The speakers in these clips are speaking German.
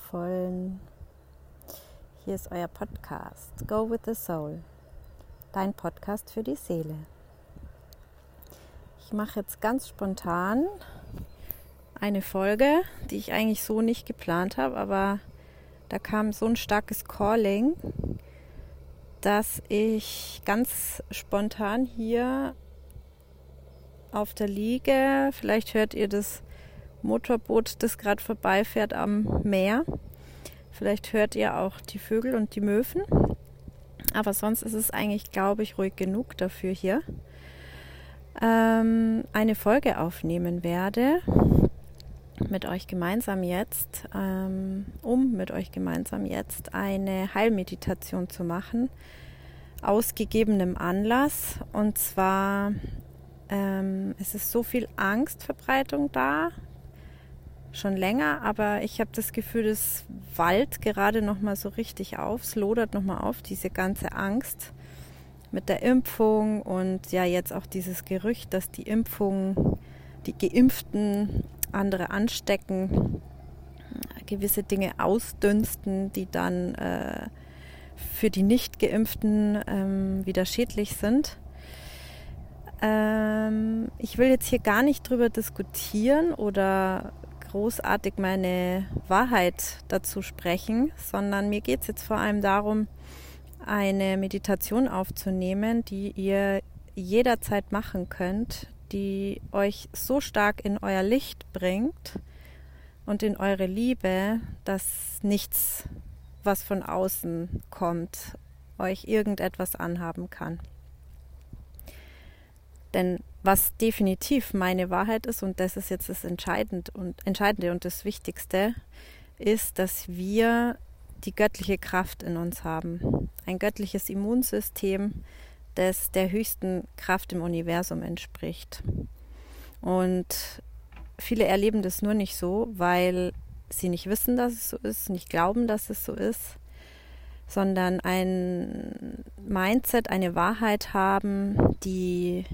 Wundervollen. Hier ist euer Podcast Go with the Soul, dein Podcast für die Seele. Ich mache jetzt ganz spontan eine Folge, die ich eigentlich so nicht geplant habe, aber da kam so ein starkes Calling, dass ich ganz spontan hier auf der Liege, vielleicht hört ihr das Motorboot, das gerade vorbeifährt am Meer. Vielleicht hört ihr auch die Vögel und die Möwen. Aber sonst ist es eigentlich, glaube ich, ruhig genug dafür hier. Ähm, eine Folge aufnehmen werde mit euch gemeinsam jetzt, ähm, um mit euch gemeinsam jetzt eine Heilmeditation zu machen, aus gegebenem Anlass. Und zwar ähm, es ist so viel Angstverbreitung da, schon länger, aber ich habe das Gefühl, es wallt gerade noch mal so richtig auf, es lodert noch mal auf, diese ganze Angst mit der Impfung und ja jetzt auch dieses Gerücht, dass die Impfung, die Geimpften andere anstecken, gewisse Dinge ausdünsten, die dann äh, für die Nicht-Geimpften ähm, wieder schädlich sind. Ähm, ich will jetzt hier gar nicht drüber diskutieren oder großartig meine Wahrheit dazu sprechen, sondern mir geht es jetzt vor allem darum, eine Meditation aufzunehmen, die ihr jederzeit machen könnt, die euch so stark in euer Licht bringt und in eure Liebe, dass nichts, was von außen kommt, euch irgendetwas anhaben kann. Denn was definitiv meine Wahrheit ist, und das ist jetzt das Entscheidende und, Entscheidende und das Wichtigste, ist, dass wir die göttliche Kraft in uns haben. Ein göttliches Immunsystem, das der höchsten Kraft im Universum entspricht. Und viele erleben das nur nicht so, weil sie nicht wissen, dass es so ist, nicht glauben, dass es so ist, sondern ein Mindset, eine Wahrheit haben, die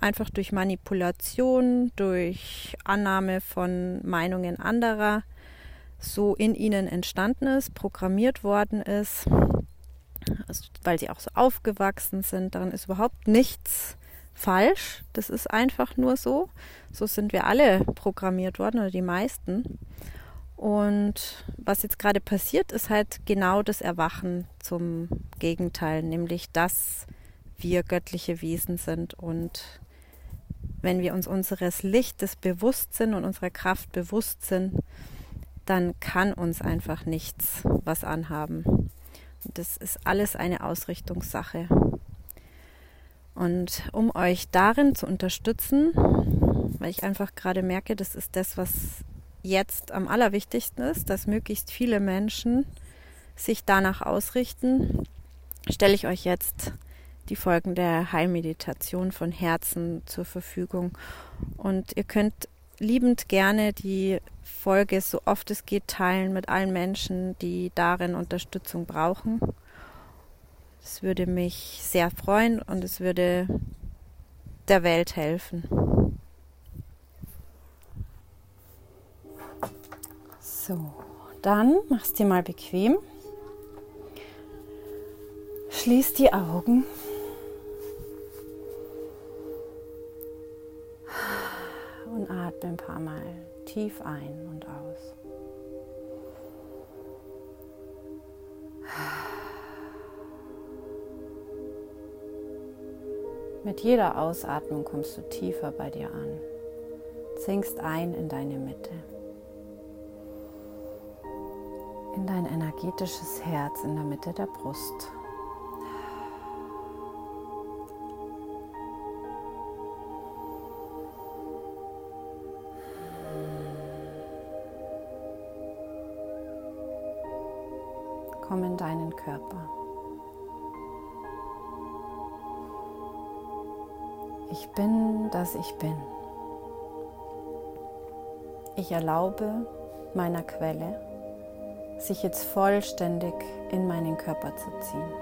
einfach durch Manipulation, durch Annahme von Meinungen anderer so in ihnen entstanden ist, programmiert worden ist, also weil sie auch so aufgewachsen sind. Daran ist überhaupt nichts falsch. Das ist einfach nur so. So sind wir alle programmiert worden oder die meisten. Und was jetzt gerade passiert, ist halt genau das Erwachen zum Gegenteil, nämlich dass wir göttliche Wesen sind und wenn wir uns unseres Lichtes bewusst sind und unserer Kraft bewusst sind, dann kann uns einfach nichts was anhaben. Und das ist alles eine Ausrichtungssache. Und um euch darin zu unterstützen, weil ich einfach gerade merke, das ist das, was jetzt am allerwichtigsten ist, dass möglichst viele Menschen sich danach ausrichten, stelle ich euch jetzt die Folgen der Heilmeditation von Herzen zur Verfügung. Und ihr könnt liebend gerne die Folge so oft es geht teilen mit allen Menschen, die darin Unterstützung brauchen. Es würde mich sehr freuen und es würde der Welt helfen. So, dann mach's dir mal bequem. Schließ die Augen. Tief ein und aus. Mit jeder Ausatmung kommst du tiefer bei dir an, sinkst ein in deine Mitte, in dein energetisches Herz in der Mitte der Brust. Komm in deinen Körper. Ich bin, dass ich bin. Ich erlaube meiner Quelle, sich jetzt vollständig in meinen Körper zu ziehen.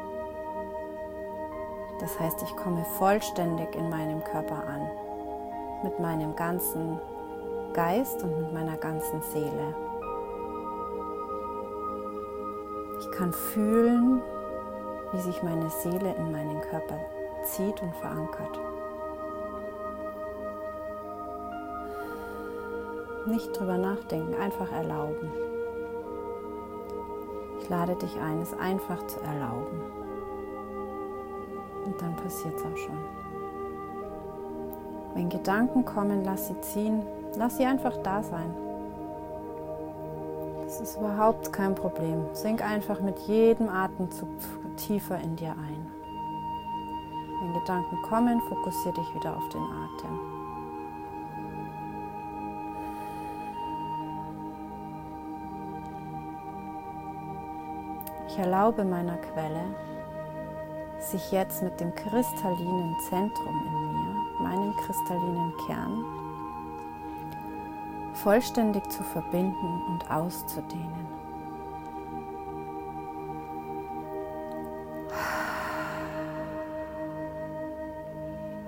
Das heißt, ich komme vollständig in meinem Körper an, mit meinem ganzen Geist und mit meiner ganzen Seele. Ich kann fühlen, wie sich meine Seele in meinen Körper zieht und verankert. Nicht drüber nachdenken, einfach erlauben. Ich lade dich ein, es einfach zu erlauben. Und dann passiert es auch schon. Wenn Gedanken kommen, lass sie ziehen, lass sie einfach da sein. Das ist überhaupt kein Problem. Sink einfach mit jedem Atemzug tiefer in dir ein. Wenn Gedanken kommen, fokussiere dich wieder auf den Atem. Ich erlaube meiner Quelle, sich jetzt mit dem kristallinen Zentrum in mir, meinem kristallinen Kern, vollständig zu verbinden und auszudehnen.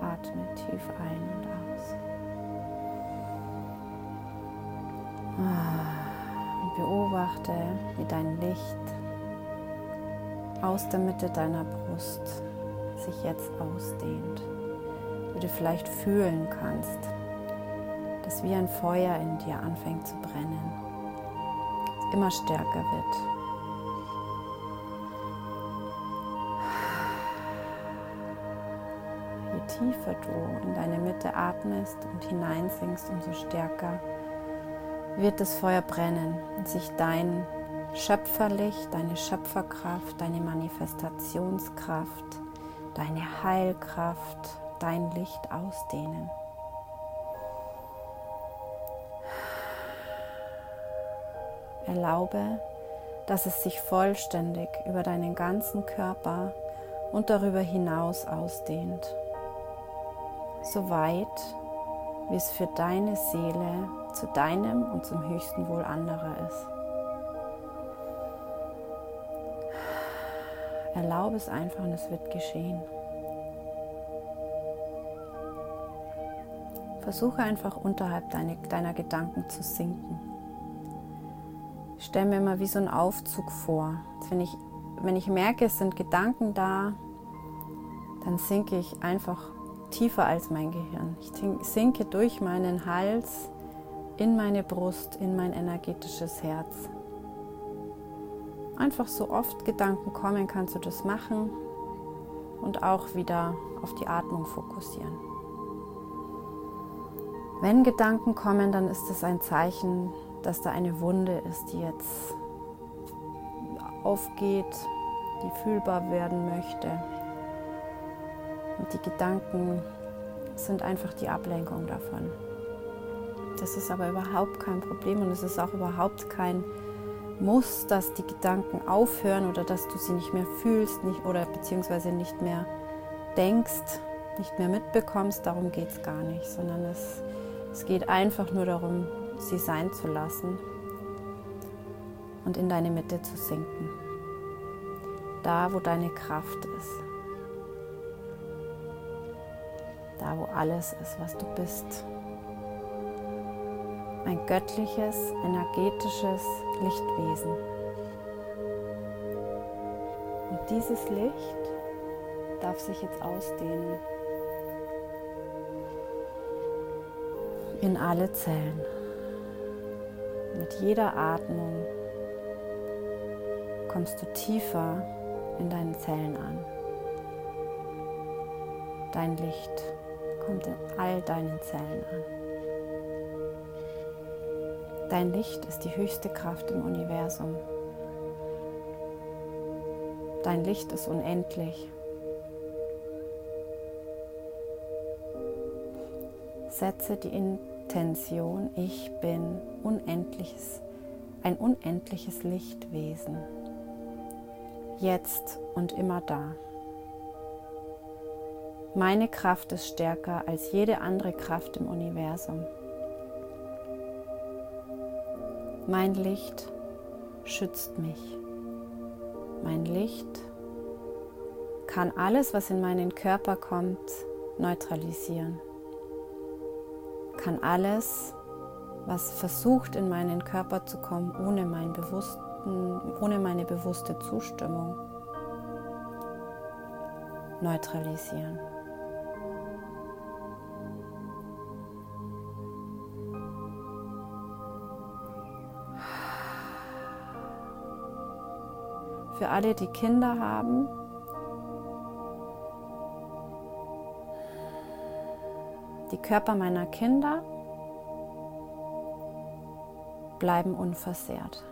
Atme tief ein und aus. Und beobachte, wie dein Licht aus der Mitte deiner Brust sich jetzt ausdehnt. Wie du vielleicht fühlen kannst, dass wie ein Feuer in dir anfängt zu brennen, immer stärker wird. Je tiefer du in deine Mitte atmest und hineinsinkst, umso stärker wird das Feuer brennen und sich dein Schöpferlicht, deine Schöpferkraft, deine Manifestationskraft, deine Heilkraft, dein Licht ausdehnen. Erlaube, dass es sich vollständig über deinen ganzen Körper und darüber hinaus ausdehnt. So weit, wie es für deine Seele zu deinem und zum höchsten Wohl anderer ist. Erlaube es einfach und es wird geschehen. Versuche einfach unterhalb deine, deiner Gedanken zu sinken. Stelle mir immer wie so einen Aufzug vor. Wenn ich, wenn ich merke, es sind Gedanken da, dann sinke ich einfach tiefer als mein Gehirn. Ich sinke durch meinen Hals in meine Brust, in mein energetisches Herz. Einfach so oft Gedanken kommen, kannst du das machen und auch wieder auf die Atmung fokussieren. Wenn Gedanken kommen, dann ist es ein Zeichen, dass da eine Wunde ist, die jetzt aufgeht, die fühlbar werden möchte. Und die Gedanken sind einfach die Ablenkung davon. Das ist aber überhaupt kein Problem und es ist auch überhaupt kein muss, dass die Gedanken aufhören oder dass du sie nicht mehr fühlst nicht, oder beziehungsweise nicht mehr denkst, nicht mehr mitbekommst. Darum geht es gar nicht, sondern es, es geht einfach nur darum, sie sein zu lassen und in deine Mitte zu sinken. Da, wo deine Kraft ist. Da, wo alles ist, was du bist ein göttliches, energetisches Lichtwesen. Und dieses Licht darf sich jetzt ausdehnen in alle Zellen. Mit jeder Atmung kommst du tiefer in deinen Zellen an. Dein Licht kommt in all deinen Zellen an. Dein Licht ist die höchste Kraft im Universum. Dein Licht ist unendlich. Setze die Intention, ich bin unendliches, ein unendliches Lichtwesen. Jetzt und immer da. Meine Kraft ist stärker als jede andere Kraft im Universum. Mein Licht schützt mich. Mein Licht kann alles, was in meinen Körper kommt, neutralisieren. Kann alles, was versucht in meinen Körper zu kommen, ohne mein ohne meine bewusste Zustimmung neutralisieren. Für alle, die Kinder haben, die Körper meiner Kinder bleiben unversehrt.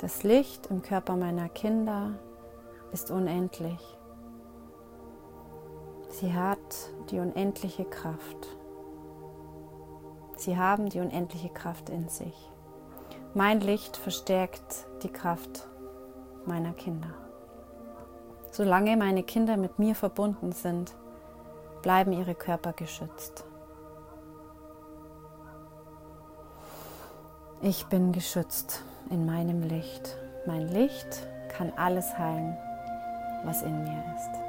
Das Licht im Körper meiner Kinder ist unendlich. Sie hat die unendliche Kraft. Sie haben die unendliche Kraft in sich. Mein Licht verstärkt die Kraft meiner Kinder. Solange meine Kinder mit mir verbunden sind, bleiben ihre Körper geschützt. Ich bin geschützt in meinem Licht. Mein Licht kann alles heilen, was in mir ist.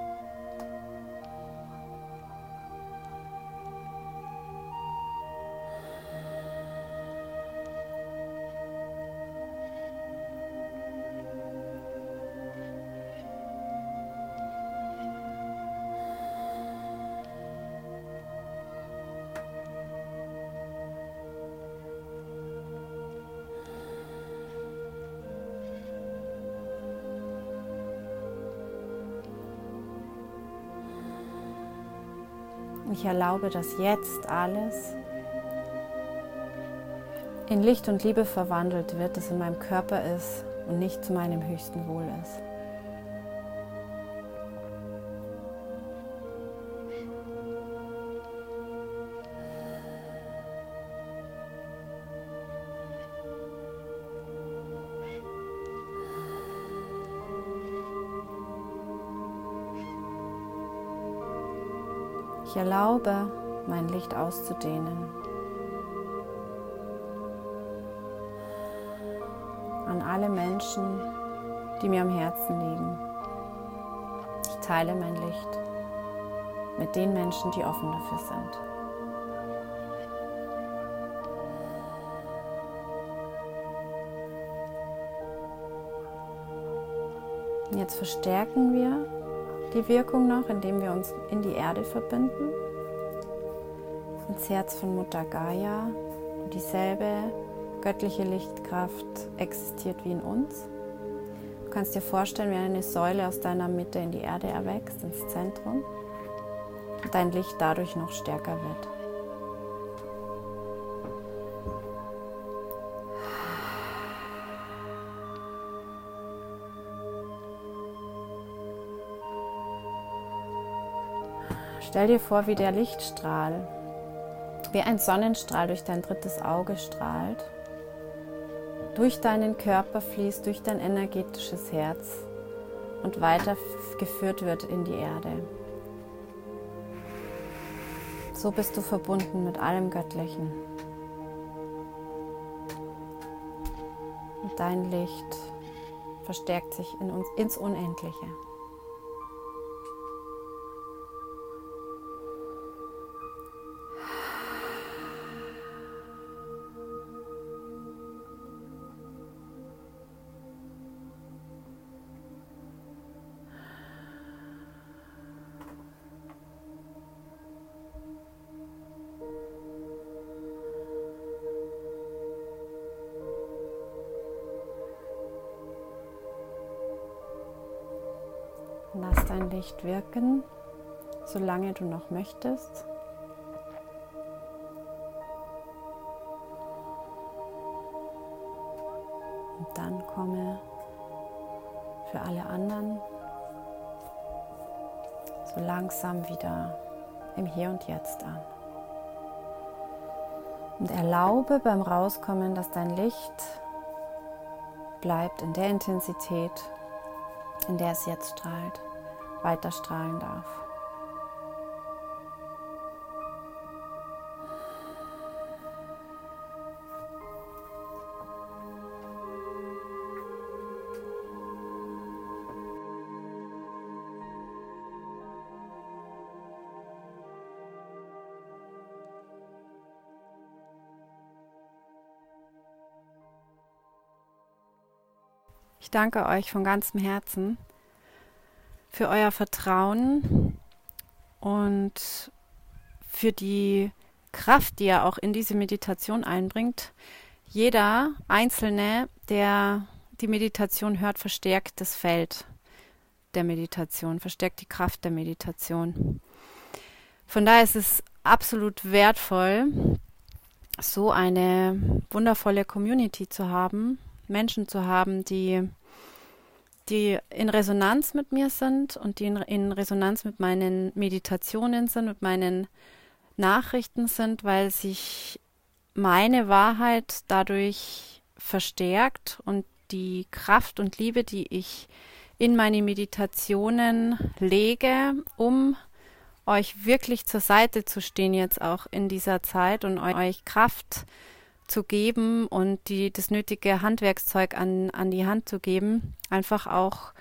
Ich erlaube, dass jetzt alles in Licht und Liebe verwandelt wird, das in meinem Körper ist und nicht zu meinem höchsten Wohl ist. Ich erlaube, mein Licht auszudehnen. An alle Menschen, die mir am Herzen liegen. Ich teile mein Licht mit den Menschen, die offen dafür sind. Jetzt verstärken wir die Wirkung noch, indem wir uns in die Erde verbinden, ins Herz von Mutter Gaia. Dieselbe göttliche Lichtkraft existiert wie in uns. Du kannst dir vorstellen, wie eine Säule aus deiner Mitte in die Erde erwächst, ins Zentrum, und dein Licht dadurch noch stärker wird. Stell dir vor, wie der Lichtstrahl, wie ein Sonnenstrahl durch dein drittes Auge strahlt, durch deinen Körper fließt, durch dein energetisches Herz und weitergeführt wird in die Erde. So bist du verbunden mit allem Göttlichen. Und dein Licht verstärkt sich in uns, ins Unendliche. Licht wirken, solange du noch möchtest. Und dann komme für alle anderen so langsam wieder im Hier und Jetzt an. Und erlaube beim Rauskommen, dass dein Licht bleibt in der Intensität, in der es jetzt strahlt, weiter strahlen darf. Ich danke euch von ganzem Herzen für euer Vertrauen und für die Kraft, die ihr auch in diese Meditation einbringt. Jeder Einzelne, der die Meditation hört, verstärkt das Feld der Meditation, verstärkt die Kraft der Meditation. Von daher ist es absolut wertvoll, so eine wundervolle Community zu haben, Menschen zu haben, die, die in Resonanz mit mir sind und die in, Resonanz mit meinen Meditationen sind, mit meinen Nachrichten sind, weil sich meine Wahrheit dadurch verstärkt und die Kraft und Liebe, die ich in meine Meditationen lege, um euch wirklich zur Seite zu stehen jetzt auch in dieser Zeit und euch Kraft zu geben und die, das nötige Handwerkszeug an, an die Hand zu geben, einfach auch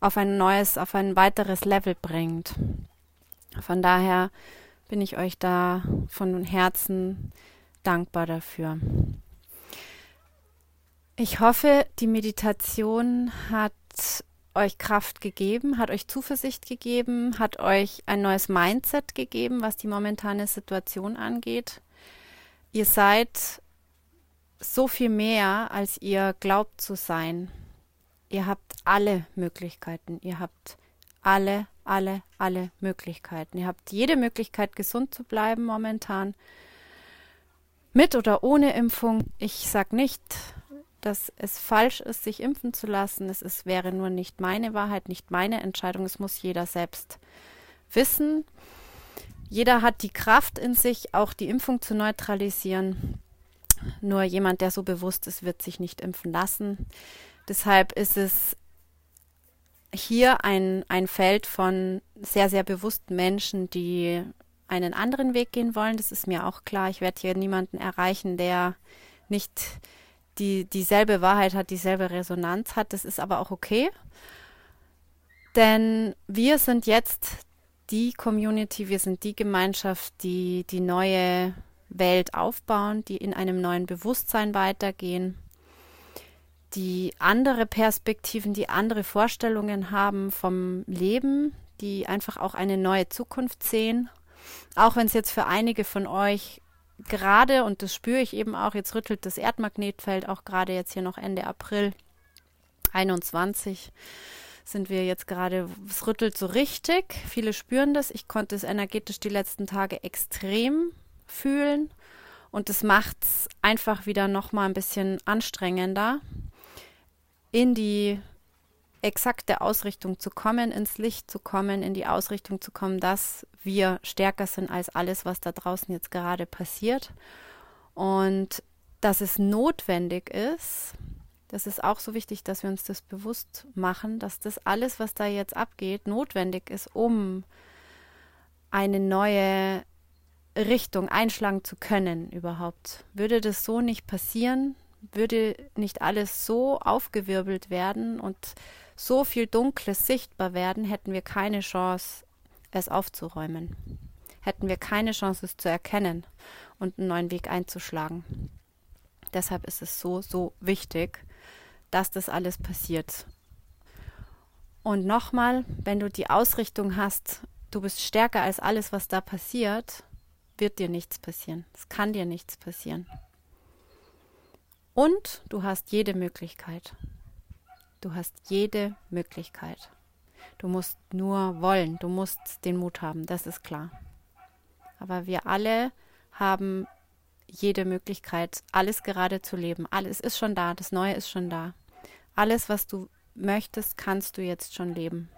auf ein neues, auf ein weiteres Level bringt. Von daher bin ich euch da von Herzen dankbar dafür. Ich hoffe, die Meditation hat euch Kraft gegeben, hat euch Zuversicht gegeben, hat euch ein neues Mindset gegeben, was die momentane Situation angeht. Ihr seid so viel mehr, als ihr glaubt zu sein. Ihr habt alle Möglichkeiten. Ihr habt alle, alle, alle Möglichkeiten. Ihr habt jede Möglichkeit, gesund zu bleiben momentan. Mit oder ohne Impfung. Ich sage nicht, dass es falsch ist, sich impfen zu lassen. Es ist, wäre nur nicht meine Wahrheit, nicht meine Entscheidung. Es muss jeder selbst wissen. Jeder hat die Kraft in sich, auch die Impfung zu neutralisieren. Nur jemand, der so bewusst ist, wird sich nicht impfen lassen. Deshalb ist es hier ein, ein Feld von sehr, sehr bewussten Menschen, die einen anderen Weg gehen wollen. Das ist mir auch klar. Ich werde hier niemanden erreichen, der nicht die dieselbe Wahrheit hat, dieselbe Resonanz hat. Das ist aber auch okay. Denn wir sind jetzt die Community, wir sind die Gemeinschaft, die die neue Welt aufbauen, die in einem neuen Bewusstsein weitergehen, die andere Perspektiven, die andere Vorstellungen haben vom Leben, die einfach auch eine neue Zukunft sehen. Auch wenn es jetzt für einige von euch gerade, und das spüre ich eben auch, jetzt rüttelt das Erdmagnetfeld auch gerade jetzt hier noch Ende April 21 sind wir jetzt gerade, es rüttelt so richtig. Viele spüren das. Ich konnte es energetisch die letzten Tage extrem fühlen und das macht es einfach wieder nochmal ein bisschen anstrengender, in die exakte Ausrichtung zu kommen, ins Licht zu kommen, in die Ausrichtung zu kommen, dass wir stärker sind als alles, was da draußen jetzt gerade passiert. Und dass es notwendig ist, das ist auch so wichtig, dass wir uns das bewusst machen, dass das alles, was da jetzt abgeht, notwendig ist, um eine neue Richtung einschlagen zu können überhaupt. Würde das so nicht passieren, würde nicht alles so aufgewirbelt werden und so viel Dunkles sichtbar werden, hätten wir keine Chance, es aufzuräumen. Hätten wir keine Chance, es zu erkennen und einen neuen Weg einzuschlagen. Deshalb ist es so, so wichtig, dass das alles passiert. Und nochmal, wenn du die Ausrichtung hast, du bist stärker als alles, was da passiert, wird dir nichts passieren. Es kann dir nichts passieren. Und du hast jede Möglichkeit. Du hast jede Möglichkeit. Du musst nur wollen, du musst den Mut haben, das ist klar. Aber wir alle haben jede Möglichkeit, alles gerade zu leben. Alles ist schon da, das Neue ist schon da. Alles, was du möchtest, kannst du jetzt schon leben.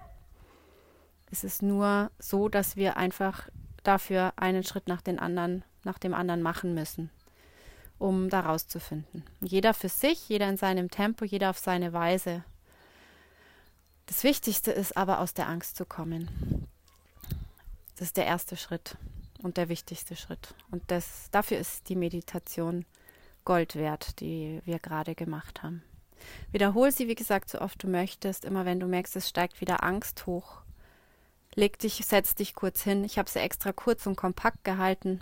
Es ist nur so, dass wir einfach dafür einen Schritt nach, den anderen, nach dem anderen machen müssen, um da rauszufinden. Jeder für sich, jeder in seinem Tempo, jeder auf seine Weise. Das Wichtigste ist aber, aus der Angst zu kommen. Das ist der erste Schritt und der wichtigste Schritt. Und das, dafür ist die Meditation Gold wert, die wir gerade gemacht haben. Wiederhol sie, wie gesagt, so oft du möchtest. Immer wenn du merkst, es steigt wieder Angst hoch, Leg dich, setz dich kurz hin. Ich habe sie extra kurz und kompakt gehalten.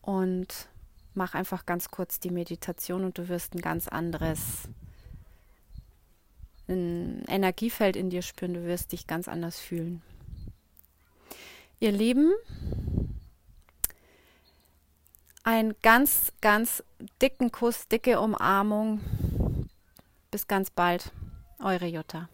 Und mach einfach ganz kurz die Meditation und du wirst ein ganz anderes ein Energiefeld in dir spüren. Du wirst dich ganz anders fühlen. Ihr Lieben, einen ganz, ganz dicken Kuss, dicke Umarmung. Bis ganz bald, eure Jutta.